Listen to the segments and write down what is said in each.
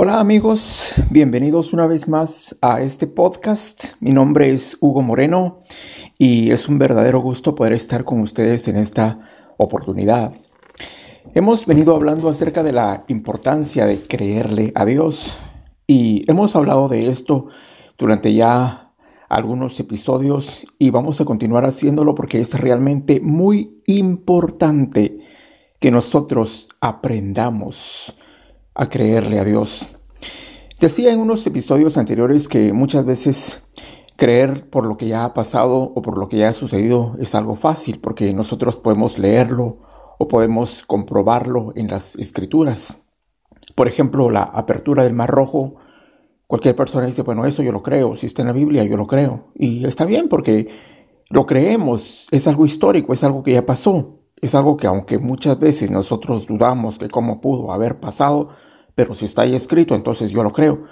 Hola amigos, bienvenidos una vez más a este podcast. Mi nombre es Hugo Moreno y es un verdadero gusto poder estar con ustedes en esta oportunidad. Hemos venido hablando acerca de la importancia de creerle a Dios y hemos hablado de esto durante ya algunos episodios y vamos a continuar haciéndolo porque es realmente muy importante que nosotros aprendamos a creerle a Dios. Decía en unos episodios anteriores que muchas veces creer por lo que ya ha pasado o por lo que ya ha sucedido es algo fácil porque nosotros podemos leerlo o podemos comprobarlo en las escrituras. Por ejemplo, la apertura del Mar Rojo. Cualquier persona dice, bueno, eso yo lo creo, si está en la Biblia yo lo creo. Y está bien porque lo creemos, es algo histórico, es algo que ya pasó. Es algo que aunque muchas veces nosotros dudamos de cómo pudo haber pasado, pero si está ahí escrito, entonces yo lo creo.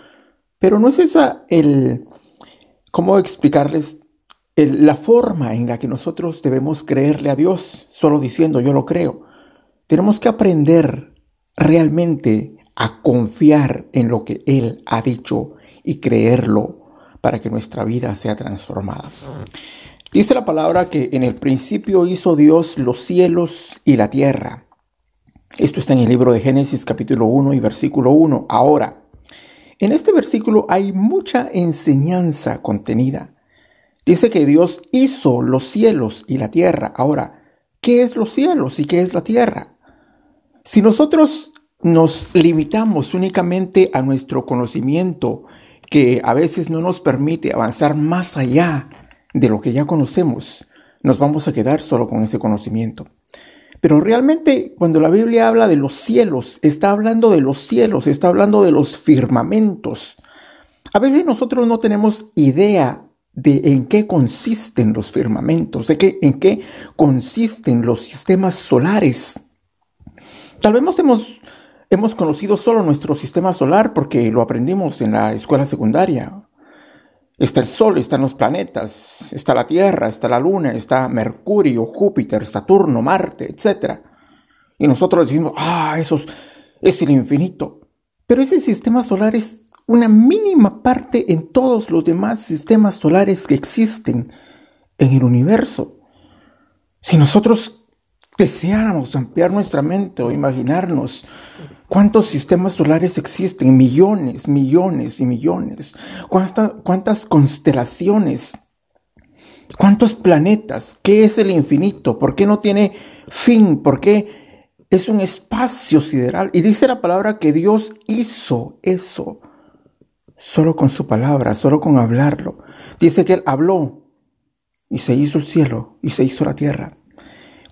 Pero no es esa el, ¿cómo explicarles? la forma en la que nosotros debemos creerle a Dios, solo diciendo yo lo creo. Tenemos que aprender realmente a confiar en lo que Él ha dicho y creerlo para que nuestra vida sea transformada. Dice la palabra que en el principio hizo Dios los cielos y la tierra. Esto está en el libro de Génesis capítulo 1 y versículo 1. Ahora, en este versículo hay mucha enseñanza contenida. Dice que Dios hizo los cielos y la tierra. Ahora, ¿qué es los cielos y qué es la tierra? Si nosotros nos limitamos únicamente a nuestro conocimiento, que a veces no nos permite avanzar más allá de lo que ya conocemos, nos vamos a quedar solo con ese conocimiento. Pero realmente cuando la Biblia habla de los cielos, está hablando de los cielos, está hablando de los firmamentos. A veces nosotros no tenemos idea de en qué consisten los firmamentos, de qué, en qué consisten los sistemas solares. Tal vez hemos, hemos conocido solo nuestro sistema solar porque lo aprendimos en la escuela secundaria Está el Sol, están los planetas, está la Tierra, está la Luna, está Mercurio, Júpiter, Saturno, Marte, etc. Y nosotros decimos, ah, eso es el infinito. Pero ese sistema solar es una mínima parte en todos los demás sistemas solares que existen en el universo. Si nosotros deseáramos ampliar nuestra mente o imaginarnos ¿Cuántos sistemas solares existen? Millones, millones y millones. ¿Cuántas, constelaciones? ¿Cuántos planetas? ¿Qué es el infinito? ¿Por qué no tiene fin? ¿Por qué es un espacio sideral? Y dice la palabra que Dios hizo eso solo con su palabra, solo con hablarlo. Dice que Él habló y se hizo el cielo y se hizo la tierra.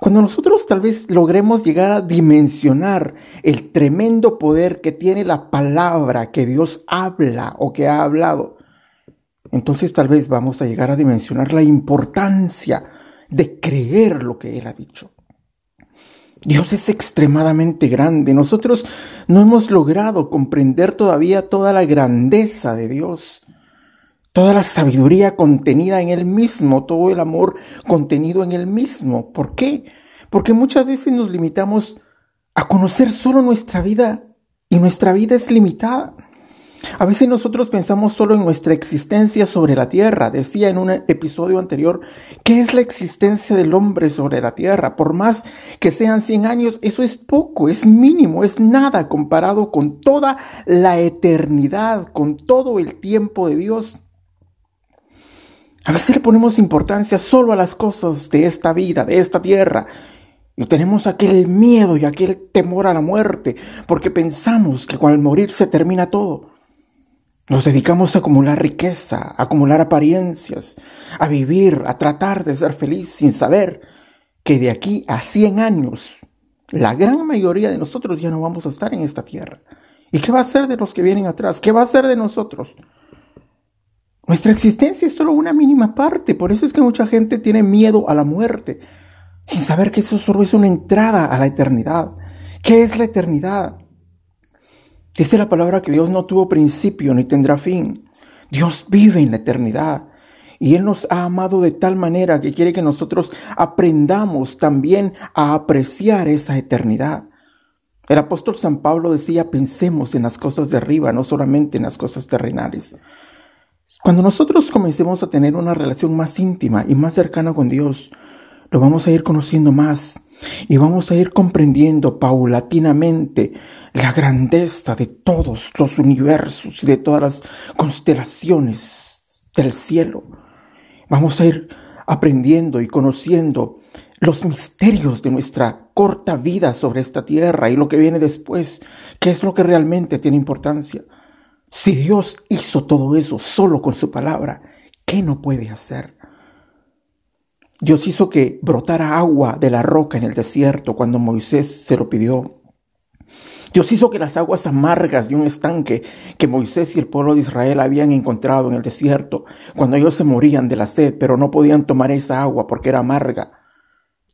Cuando nosotros tal vez logremos llegar a dimensionar el tremendo poder que tiene la palabra que Dios habla o que ha hablado, entonces tal vez vamos a llegar a dimensionar la importancia de creer lo que Él ha dicho. Dios es extremadamente grande. Nosotros no hemos logrado comprender todavía toda la grandeza de Dios, toda la sabiduría contenida en Él mismo, todo el amor contenido en Él mismo. ¿Por qué? Porque muchas veces nos limitamos a conocer solo nuestra vida y nuestra vida es limitada. A veces nosotros pensamos solo en nuestra existencia sobre la tierra. Decía en un episodio anterior, ¿qué es la existencia del hombre sobre la tierra? Por más que sean 100 años, eso es poco, es mínimo, es nada comparado con toda la eternidad, con todo el tiempo de Dios. A veces le ponemos importancia solo a las cosas de esta vida, de esta tierra, y tenemos aquel miedo y aquel temor a la muerte, porque pensamos que con el morir se termina todo. Nos dedicamos a acumular riqueza, a acumular apariencias, a vivir, a tratar de ser feliz sin saber que de aquí a 100 años la gran mayoría de nosotros ya no vamos a estar en esta tierra. ¿Y qué va a ser de los que vienen atrás? ¿Qué va a ser de nosotros? Nuestra existencia es solo una mínima parte, por eso es que mucha gente tiene miedo a la muerte sin saber que eso solo es una entrada a la eternidad. ¿Qué es la eternidad? Dice la palabra que Dios no tuvo principio ni tendrá fin. Dios vive en la eternidad. Y Él nos ha amado de tal manera que quiere que nosotros aprendamos también a apreciar esa eternidad. El apóstol San Pablo decía, pensemos en las cosas de arriba, no solamente en las cosas terrenales. Cuando nosotros comencemos a tener una relación más íntima y más cercana con Dios, lo vamos a ir conociendo más y vamos a ir comprendiendo paulatinamente la grandeza de todos los universos y de todas las constelaciones del cielo. Vamos a ir aprendiendo y conociendo los misterios de nuestra corta vida sobre esta tierra y lo que viene después, que es lo que realmente tiene importancia. Si Dios hizo todo eso solo con su palabra, ¿qué no puede hacer? Dios hizo que brotara agua de la roca en el desierto cuando Moisés se lo pidió. Dios hizo que las aguas amargas de un estanque que Moisés y el pueblo de Israel habían encontrado en el desierto, cuando ellos se morían de la sed, pero no podían tomar esa agua porque era amarga.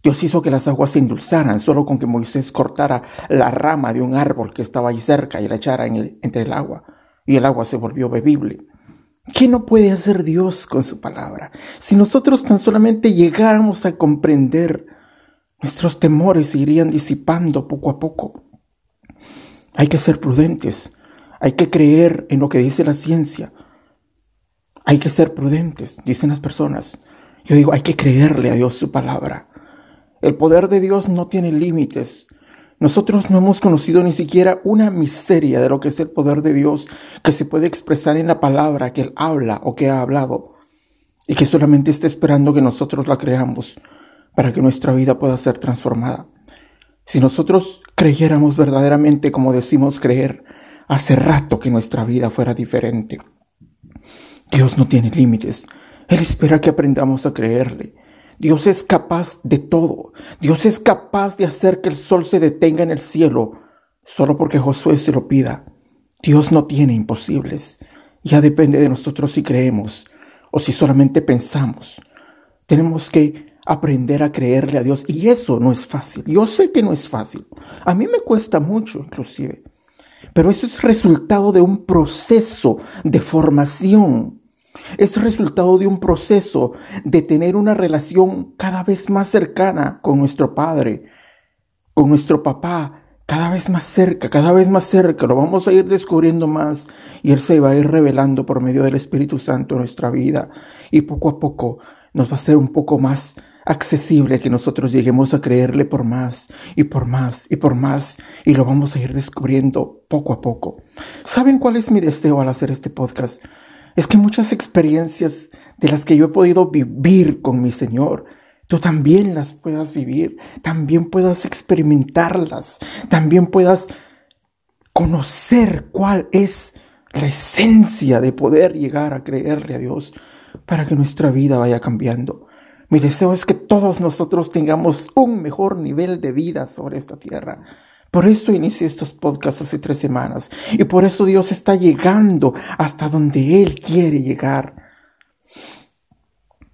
Dios hizo que las aguas se endulzaran solo con que Moisés cortara la rama de un árbol que estaba ahí cerca y la echara entre el agua, y el agua se volvió bebible. ¿Qué no puede hacer Dios con su palabra? Si nosotros tan solamente llegáramos a comprender, nuestros temores se irían disipando poco a poco. Hay que ser prudentes. Hay que creer en lo que dice la ciencia. Hay que ser prudentes, dicen las personas. Yo digo, hay que creerle a Dios su palabra. El poder de Dios no tiene límites. Nosotros no hemos conocido ni siquiera una miseria de lo que es el poder de Dios que se puede expresar en la palabra que Él habla o que ha hablado y que solamente está esperando que nosotros la creamos para que nuestra vida pueda ser transformada. Si nosotros creyéramos verdaderamente como decimos creer, hace rato que nuestra vida fuera diferente. Dios no tiene límites. Él espera que aprendamos a creerle. Dios es capaz de todo. Dios es capaz de hacer que el sol se detenga en el cielo solo porque Josué se lo pida. Dios no tiene imposibles. Ya depende de nosotros si creemos o si solamente pensamos. Tenemos que aprender a creerle a Dios. Y eso no es fácil. Yo sé que no es fácil. A mí me cuesta mucho, inclusive. Pero eso es resultado de un proceso de formación. Es resultado de un proceso de tener una relación cada vez más cercana con nuestro Padre, con nuestro papá, cada vez más cerca, cada vez más cerca. Lo vamos a ir descubriendo más y Él se va a ir revelando por medio del Espíritu Santo en nuestra vida. Y poco a poco nos va a ser un poco más accesible que nosotros lleguemos a creerle por más y por más y por más y lo vamos a ir descubriendo poco a poco. ¿Saben cuál es mi deseo al hacer este podcast? Es que muchas experiencias de las que yo he podido vivir con mi Señor, tú también las puedas vivir, también puedas experimentarlas, también puedas conocer cuál es la esencia de poder llegar a creerle a Dios para que nuestra vida vaya cambiando. Mi deseo es que todos nosotros tengamos un mejor nivel de vida sobre esta tierra. Por eso inicié estos podcasts hace tres semanas y por eso Dios está llegando hasta donde Él quiere llegar.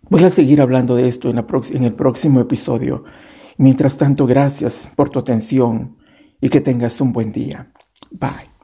Voy a seguir hablando de esto en, en el próximo episodio. Mientras tanto, gracias por tu atención y que tengas un buen día. Bye.